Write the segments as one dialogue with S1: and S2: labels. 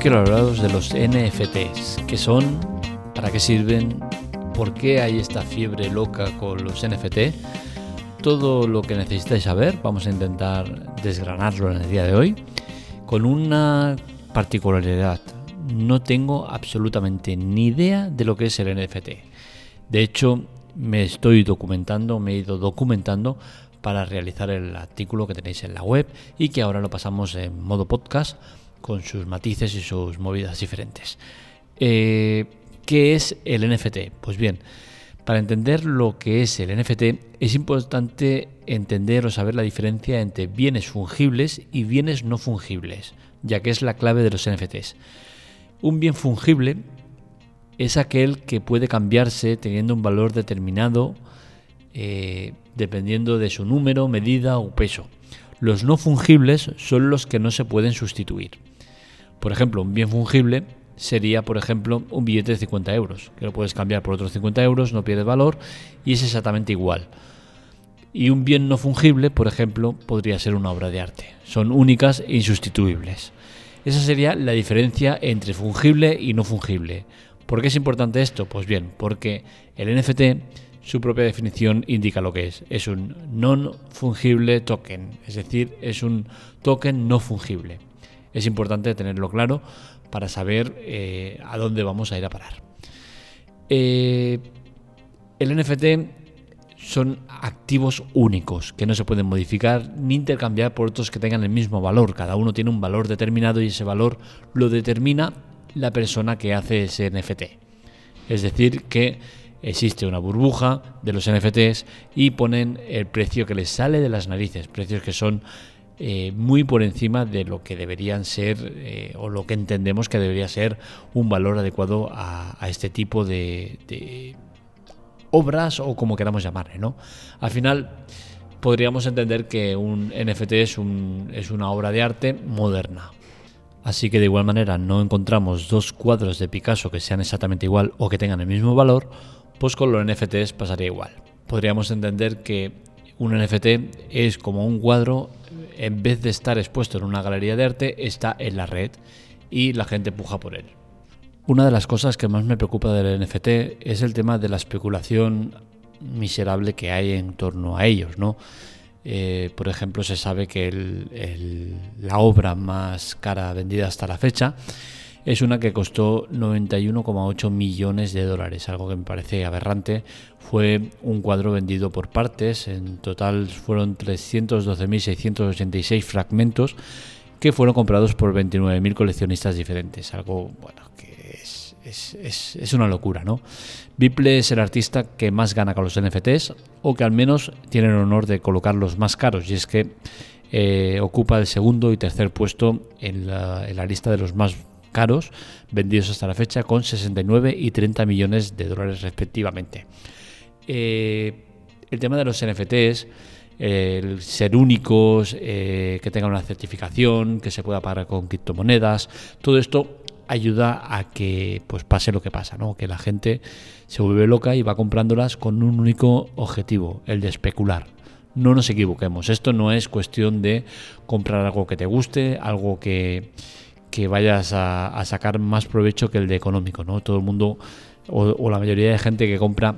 S1: Quiero hablaros de los NFTs, qué son, para qué sirven, por qué hay esta fiebre loca con los NFT. Todo lo que necesitáis saber, vamos a intentar desgranarlo en el día de hoy, con una particularidad. No tengo absolutamente ni idea de lo que es el NFT. De hecho, me estoy documentando, me he ido documentando para realizar el artículo que tenéis en la web y que ahora lo pasamos en modo podcast con sus matices y sus movidas diferentes. Eh, ¿Qué es el NFT? Pues bien, para entender lo que es el NFT es importante entender o saber la diferencia entre bienes fungibles y bienes no fungibles, ya que es la clave de los NFTs. Un bien fungible es aquel que puede cambiarse teniendo un valor determinado eh, dependiendo de su número, medida o peso. Los no fungibles son los que no se pueden sustituir. Por ejemplo, un bien fungible sería, por ejemplo, un billete de 50 euros, que lo puedes cambiar por otros 50 euros, no pierde valor y es exactamente igual. Y un bien no fungible, por ejemplo, podría ser una obra de arte. Son únicas e insustituibles. Esa sería la diferencia entre fungible y no fungible. ¿Por qué es importante esto? Pues bien, porque el NFT su propia definición indica lo que es. Es un non-fungible token, es decir, es un token no fungible. Es importante tenerlo claro para saber eh, a dónde vamos a ir a parar. Eh, el NFT son activos únicos que no se pueden modificar ni intercambiar por otros que tengan el mismo valor. Cada uno tiene un valor determinado y ese valor lo determina la persona que hace ese NFT. Es decir, que existe una burbuja de los NFTs y ponen el precio que les sale de las narices, precios que son eh, muy por encima de lo que deberían ser eh, o lo que entendemos que debería ser un valor adecuado a, este tipo de, obras o como queramos llamarle, ¿no? Al final podríamos entender que un NFT es, un, es una obra de arte moderna. Así que de igual manera no encontramos dos cuadros de Picasso que sean exactamente igual o que tengan el mismo valor, pues con los NFTs pasaría igual. Podríamos entender que un NFT es como un cuadro, en vez de estar expuesto en una galería de arte, está en la red y la gente puja por él. Una de las cosas que más me preocupa del NFT es el tema de la especulación miserable que hay en torno a ellos, ¿no? Eh, por ejemplo, se sabe que la obra más cara vendida hasta la fecha es una que costó 91,8 millones de dólares, algo que me parece aberrante. Fue un cuadro vendido por partes, en total fueron 312.686 fragmentos que fueron comprados por 29.000 coleccionistas diferentes, algo bueno que es, es, una locura, ¿no? Biple es el artista que más gana con los NFTs o que al menos tiene el honor de colocar los más caros y es que eh, ocupa el segundo y tercer puesto en la lista de los más caros vendidos hasta la fecha con 69 y 30 millones de dólares respectivamente. Eh, el tema de los NFTs, el ser únicos, eh, que tengan una certificación, que se pueda pagar con criptomonedas, todo esto ayuda a que pues pase lo que pasa, ¿no? que la gente se vuelve loca y va comprándolas con un único objetivo, el de especular. No nos equivoquemos, esto no es cuestión de comprar algo que te guste, algo que, que vayas a, sacar más provecho que el de económico, ¿no? Todo el mundo o, la mayoría de gente que compra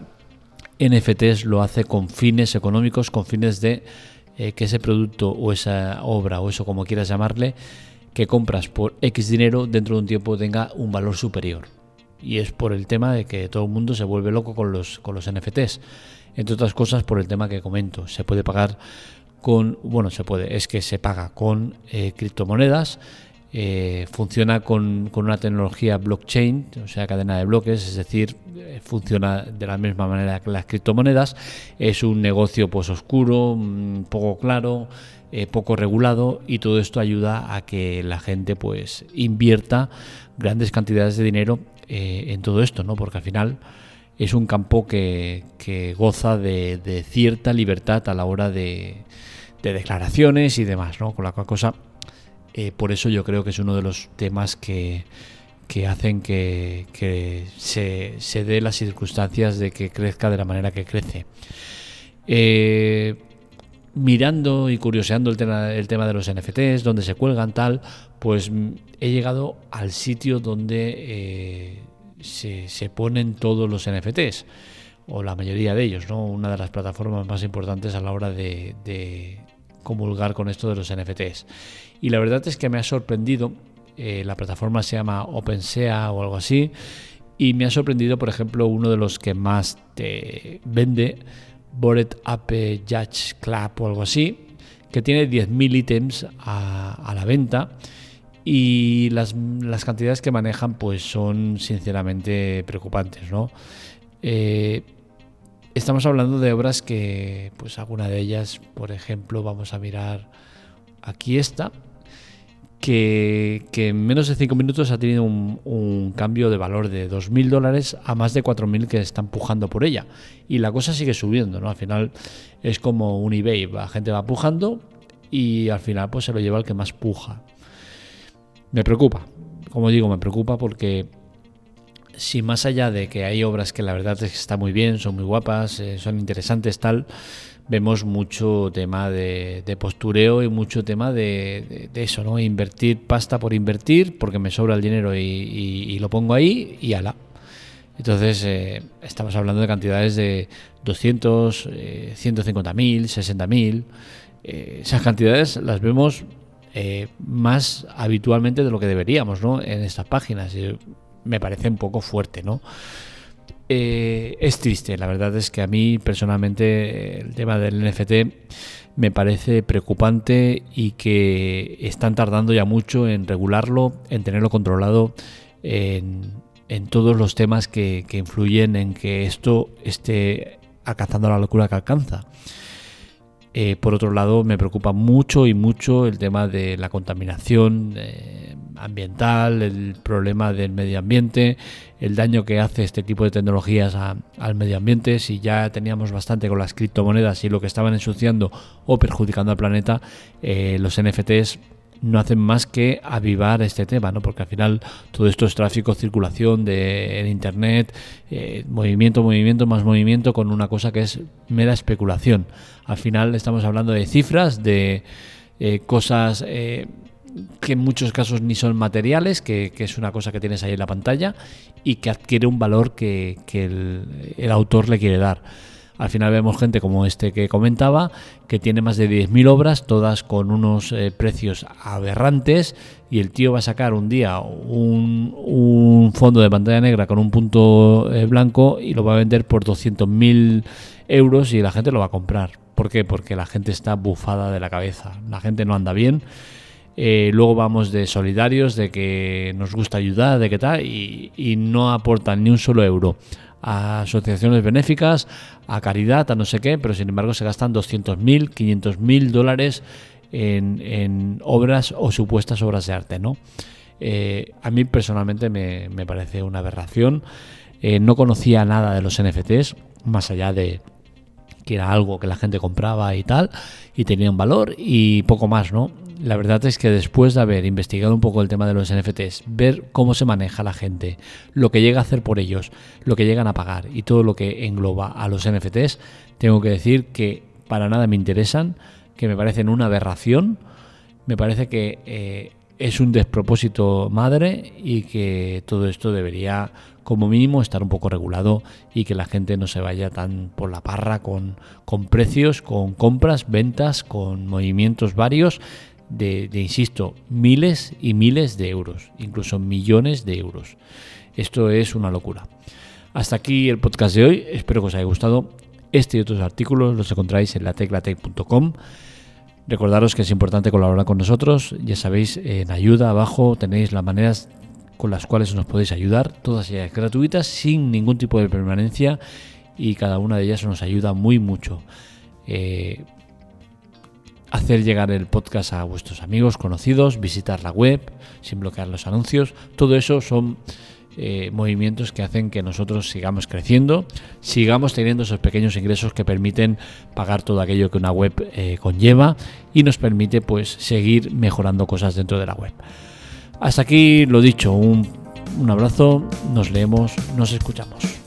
S1: NFTs lo hace con fines económicos, con fines de eh, que ese producto o esa obra o eso como quieras llamarle, que compras por X dinero dentro de un tiempo tenga un valor superior. Y es por el tema de que todo el mundo se vuelve loco con los, con los NFTs. Entre otras cosas por el tema que comento. Se puede pagar con, bueno, se puede, es que se paga con eh, criptomonedas eh, funciona con, una tecnología blockchain, o sea, cadena de bloques, es decir, eh, funciona de la misma manera que las criptomonedas. Es un negocio pues oscuro, mm, poco claro, eh, poco regulado y todo esto ayuda a que la gente pues invierta grandes cantidades de dinero en todo esto, ¿no? Porque al final es un campo que, goza de, cierta libertad a la hora de, de declaraciones y demás, ¿no? Con la cual cosa eh, por eso yo creo que es uno de los temas que, hacen que, se, se dé las circunstancias de que crezca de la manera que crece. Eh, mirando y curioseando el tema, el tema de los NFTs, donde se cuelgan tal, pues mm, he llegado al sitio donde eh, se, ponen todos los NFTs, o la mayoría de ellos, ¿no? Una de las plataformas más importantes a la hora de comulgar con esto de los NFTs. Y la verdad es que me ha sorprendido, eh, la plataforma se llama OpenSea o algo así, y me ha sorprendido, por ejemplo, uno de los que más te vende Bored Ape Judge Club o algo así, que tiene 10.000 ítems a, la venta y las, cantidades que manejan pues son sinceramente preocupantes, ¿no? Eh, estamos hablando de obras que, pues alguna de ellas, por ejemplo, vamos a mirar aquí esta, que, en menos de 5 minutos ha tenido un, cambio de valor de 2.000 dólares a más de 4.000 que están pujando por ella. Y la cosa sigue subiendo, ¿no? Al final es como un eBay, la gente va pujando y al final pues se lo lleva el que más puja. Me preocupa, como digo, me preocupa porque si más allá de que hay obras que la verdad es que están muy bien, son muy guapas, eh, son interesantes, tal, vemos mucho tema de, postureo y mucho tema de, eso, ¿no? Invertir pasta por invertir, porque me sobra el dinero y, lo pongo ahí y ala. Entonces, eh, estamos hablando de cantidades de 200, eh, 150 mil, 60 mil. Eh, esas cantidades las vemos eh, más habitualmente de lo que deberíamos, ¿no? En estas páginas. Me parece un poco fuerte, ¿no? Eh, es triste, la verdad es que a mí personalmente el tema del NFT me parece preocupante y que están tardando ya mucho en regularlo, en tenerlo controlado, en, todos los temas que, que, influyen en que esto esté alcanzando la locura que alcanza. Eh, por otro lado, me preocupa mucho y mucho el tema de la contaminación eh, ambiental, el problema del medio ambiente, el daño que hace este tipo de tecnologías al medio ambiente. Si ya teníamos bastante con las criptomonedas y lo que estaban ensuciando o perjudicando al planeta, eh, los NFTs no hacen más que avivar este tema, ¿no? Porque al final todo esto es tráfico, circulación de internet, eh, movimiento, movimiento, más movimiento con una cosa que es mera especulación. Al final estamos hablando de cifras, de eh, cosas que en muchos casos ni son materiales, que, es una cosa que tienes ahí en la pantalla y que adquiere un valor que, el autor le quiere dar. Al final vemos gente como este que comentaba, que tiene más de 10.000 obras, todas con unos eh, precios aberrantes, y el tío va a sacar un día un, fondo de pantalla negra con un punto eh, blanco y lo va a vender por 200.000 euros y la gente lo va a comprar. ¿Por qué? Porque la gente está bufada de la cabeza, la gente no anda bien. Eh, luego vamos de solidarios, de que nos gusta ayudar, de qué tal, y, no aportan ni un solo euro a asociaciones benéficas, a caridad, a no sé qué, pero sin embargo se gastan 200.000, 500.000 dólares en, obras o supuestas obras de arte, ¿no? Eh, a mí personalmente me, parece una aberración. Eh, no conocía nada de los NFTs, más allá de que era algo que la gente compraba y tal, y tenía un valor y poco más, ¿no? La verdad es que después de haber investigado un poco el tema de los NFTs, ver cómo se maneja la gente, lo que llega a hacer por ellos, lo que llegan a pagar y todo lo que engloba a los NFTs, tengo que decir que para nada me interesan, que me parecen una aberración, me parece que eh, es un despropósito madre y que todo esto debería como mínimo estar un poco regulado y que la gente no se vaya tan por la parra con, con precios, con compras, ventas, con movimientos varios de, insisto, miles y miles de euros, incluso millones de euros. Esto es una locura. Hasta aquí el podcast de hoy, espero que os haya gustado. Este y otros artículos los encontráis en lateclatec.com. Recordaros que es importante colaborar con nosotros, ya sabéis, en ayuda abajo tenéis las maneras con las cuales nos podéis ayudar, todas ellas gratuitas, sin ningún tipo de permanencia y cada una de ellas nos ayuda muy mucho. Eh, hacer llegar el podcast a vuestros amigos, conocidos, visitar la web sin bloquear los anuncios. Todo eso son eh, movimientos que hacen que nosotros sigamos creciendo, sigamos teniendo esos pequeños ingresos que permiten pagar todo aquello que una web eh, conlleva y nos permite pues seguir mejorando cosas dentro de la web. Hasta aquí lo dicho, un, un abrazo, nos leemos, nos escuchamos.